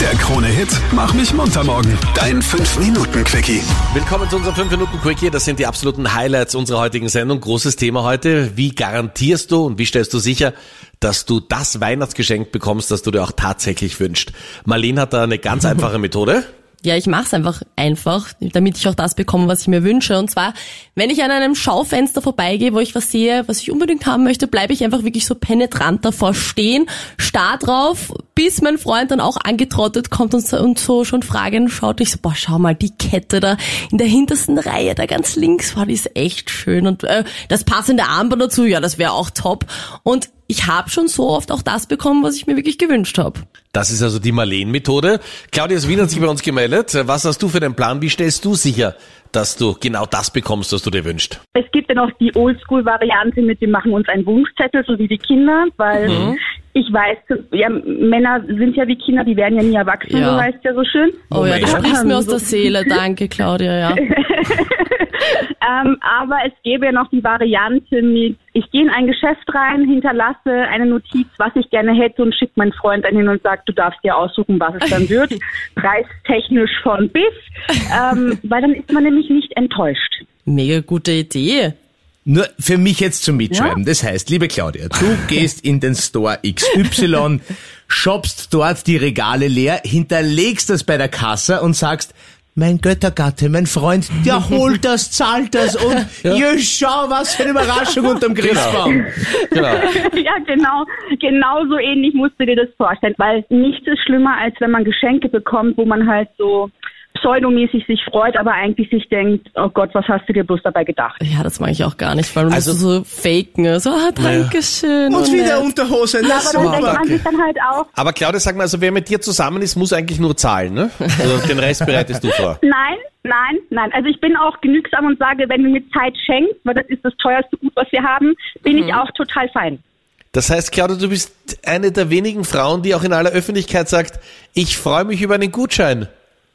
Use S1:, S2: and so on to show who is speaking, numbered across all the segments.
S1: Der Krone-Hit Mach mich munter morgen. Dein 5-Minuten-Quickie.
S2: Willkommen zu unserem 5 Minuten Quickie. Das sind die absoluten Highlights unserer heutigen Sendung. Großes Thema heute. Wie garantierst du und wie stellst du sicher, dass du das Weihnachtsgeschenk bekommst, das du dir auch tatsächlich wünschst? Marlene hat da eine ganz einfache Methode.
S3: Ja, ich mache es einfach einfach, damit ich auch das bekomme, was ich mir wünsche. Und zwar, wenn ich an einem Schaufenster vorbeigehe, wo ich was sehe, was ich unbedingt haben möchte, bleibe ich einfach wirklich so penetrant davor stehen, starr drauf, bis mein Freund dann auch angetrottet kommt und so, und so schon Fragen schaut. Ich so, boah, schau mal, die Kette da in der hintersten Reihe, da ganz links, war die ist echt schön. Und äh, das passende Armband dazu, ja, das wäre auch top. Und ich habe schon so oft auch das bekommen, was ich mir wirklich gewünscht habe.
S2: Das ist also die Marleen-Methode. Claudius Wien hat sich bei uns gemeldet. Was hast du für den Plan? Wie stellst du sicher, dass du genau das bekommst, was du dir wünschst?
S4: Es gibt ja noch die Oldschool-Variante mit dem machen uns einen Wunschzettel, so wie die Kinder, weil
S3: Mhm.
S4: Ich weiß, ja, Männer sind ja wie Kinder, die werden ja nie erwachsen,
S3: Ja.
S4: so heißt ja so schön.
S3: Oh ja, du sprichst mir aus der Seele. Danke, Claudia, ja.
S4: Ähm, aber es gäbe ja noch die Variante mit, ich gehe in ein Geschäft rein, hinterlasse eine Notiz, was ich gerne hätte und schicke meinen Freund dann hin und sage, du darfst dir aussuchen, was es dann wird. Preistechnisch von bis, ähm, weil dann ist man nämlich nicht enttäuscht.
S3: Mega gute Idee.
S5: Nur für mich jetzt zum Mitschreiben. Das heißt, liebe Claudia, du gehst in den Store XY, shoppst dort die Regale leer, hinterlegst das bei der Kasse und sagst, mein Göttergatte, mein Freund, der holt das, zahlt das und ja. schau, was für eine Überraschung unterm Christbaum.
S2: Genau.
S4: ja, genau. Genau so ähnlich musst du dir das vorstellen. Weil nichts ist schlimmer, als wenn man Geschenke bekommt, wo man halt so pseudomäßig sich freut, aber eigentlich sich denkt, oh Gott, was hast du dir bloß dabei gedacht?
S3: Ja, das mag ich auch gar nicht, weil du
S2: Also-
S3: so faken. So, ah, danke schön.
S5: Und
S3: oh,
S5: wieder
S3: nett.
S5: Unterhose, na
S4: Aber dann denkt
S5: super.
S4: man sich dann halt auch,
S2: Aber Claudia, sag mal, also wer mit dir zusammen ist, muss eigentlich nur zahlen, ne? Also den Rest bereitest du vor.
S4: nein, nein, nein. Also ich bin auch genügsam und sage, wenn du mir Zeit schenkst, weil das ist das teuerste Gut, was wir haben, bin ich auch total fein.
S2: Das heißt, Claudia, du bist eine der wenigen Frauen, die auch in aller Öffentlichkeit sagt, ich freue mich über einen Gutschein.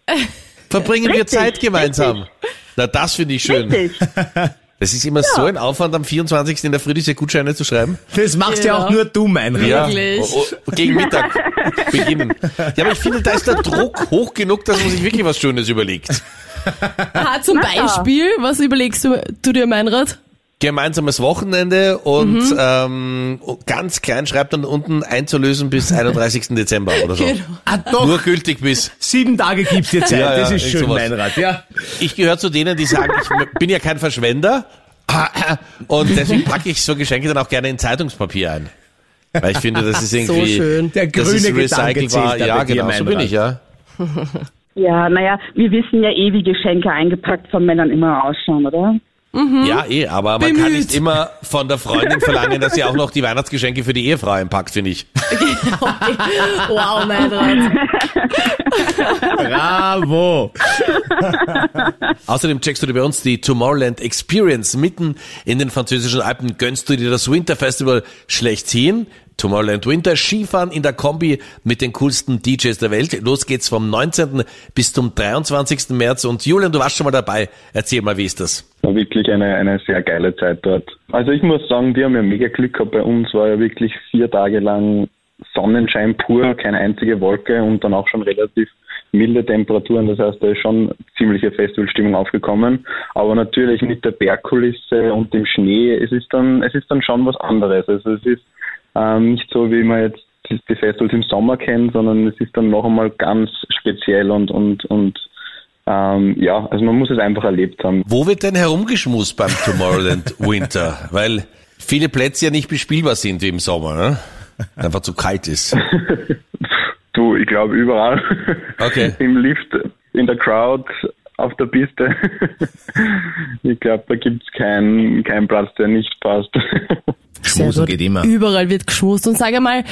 S2: Verbringen wir
S4: Richtig,
S2: Zeit gemeinsam. Na, das finde ich schön.
S4: Richtig.
S2: Das ist immer so ein Aufwand, am 24. in der Früh diese Gutscheine zu schreiben.
S5: Das machst ja
S3: Genau.
S5: auch nur du, mein.
S3: Wirklich?
S2: Oh, oh, gegen Mittag beginnen. Ja, aber ich finde, da ist der Druck hoch genug, dass man sich wirklich was Schönes überlegt.
S3: Ah, zum
S4: ja.
S3: Beispiel, was überlegst du, du dir, Meinrad?
S2: Gemeinsames Wochenende und ähm, ganz klein schreibt dann unten einzulösen bis 31. Dezember oder so.
S3: Genau.
S5: Ah, doch,
S2: Nur gültig bis.
S5: sieben Tage gibt's dir Zeit,
S2: Ja, ja,
S5: das ist
S2: irgend
S5: schön,
S2: sowas.
S5: mein Rat, ja.
S2: Ich gehöre zu denen, die sagen, ich bin ja kein Verschwender und deswegen packe ich so Geschenke dann auch gerne in Zeitungspapier ein. Weil ich finde, das ist
S3: So
S2: irgendwie
S3: schön.
S5: Der
S2: das
S5: grüne
S2: ist
S5: Gedanke
S2: recycelbar. Ja, genau, so bin ich, ja.
S4: Ja, naja, wir wissen ja eh, wie Geschenke eingepackt von Männern immer ausschauen, oder?
S2: Ja, eh, aber man kann
S3: Bemüht.
S2: nicht immer von der Freundin verlangen, dass sie auch noch die Weihnachtsgeschenke für die Ehefrau einpackt, finde ich.
S3: Wow, Meinrad.
S5: Bravo.
S2: Außerdem checkst du dir bei uns die Tomorrowland Experience mitten in den französischen Alpen. Gönnst du dir das Winter Festival schlechthin? Tomorrowland Winter, Skifahren in der Kombi mit den coolsten DJs der Welt. Los geht's vom 19. bis zum 23. März. Und Julian, du warst schon mal dabei. Erzähl mal, wie ist das?
S6: War wirklich eine, eine sehr geile Zeit dort. Also ich muss sagen, wir haben ja mega Glück gehabt. Bei uns war ja wirklich vier Tage lang Sonnenschein pur, keine einzige Wolke und dann auch schon relativ milde Temperaturen. Das heißt, da ist schon ziemliche Festivalstimmung aufgekommen. Aber natürlich mit der Bergkulisse und dem Schnee, es ist dann, es ist dann schon was anderes. Also es ist ähm, nicht so, wie man jetzt die Festivals im Sommer kennt, sondern es ist dann noch einmal ganz speziell und, und, und ähm, ja, also man muss es einfach erlebt haben.
S2: Wo wird denn herumgeschmust beim Tomorrowland Winter? Weil viele Plätze ja nicht bespielbar sind wie im Sommer, ne? Einfach zu kalt ist.
S6: Du, ich glaube überall.
S2: Okay.
S6: Im Lift, in der Crowd, auf der Piste. ich glaube, da gibt's keinen keinen Platz, der nicht passt.
S5: Schmusen geht immer.
S3: Überall wird geschmust. Und sag einmal,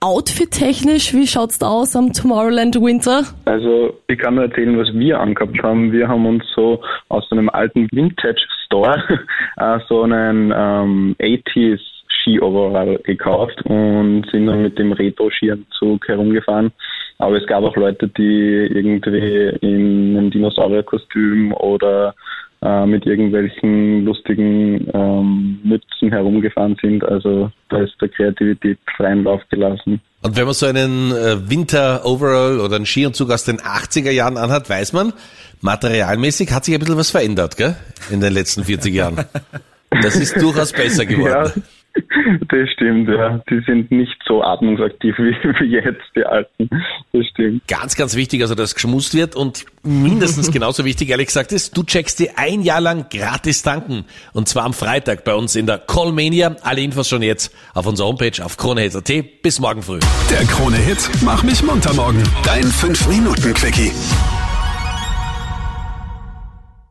S3: outfit-technisch, wie schaut's da aus am Tomorrowland Winter?
S6: Also ich kann nur erzählen, was wir angehabt haben. Wir haben uns so aus so einem alten Vintage Store äh, so einen ähm, 80s Ski-Overall gekauft und sind dann mit dem Retro-Skianzug herumgefahren. Aber es gab auch Leute, die irgendwie in einem Dinosaurierkostüm oder äh, mit irgendwelchen lustigen ähm, Mützen herumgefahren sind. Also da ist der Kreativität freien Lauf gelassen.
S2: Und wenn man so einen äh, Winter-Overall oder einen Skianzug aus den 80er Jahren anhat, weiß man, materialmäßig hat sich ein bisschen was verändert, gell? In den letzten 40 Jahren. Das ist durchaus besser geworden.
S6: Ja, das stimmt, ja. Die sind nicht so atmungsaktiv wie, wie jetzt, die Alten. Das stimmt.
S2: Ganz, ganz wichtig, also dass geschmust wird und mindestens genauso wichtig, ehrlich gesagt, ist, du checkst dir ein Jahr lang gratis tanken. Und zwar am Freitag bei uns in der Callmania. Alle Infos schon jetzt auf unserer Homepage auf kronehit.at. Bis morgen früh.
S1: Der Krone-Hit Mach mich munter morgen. Dein 5-Minuten-Quickie.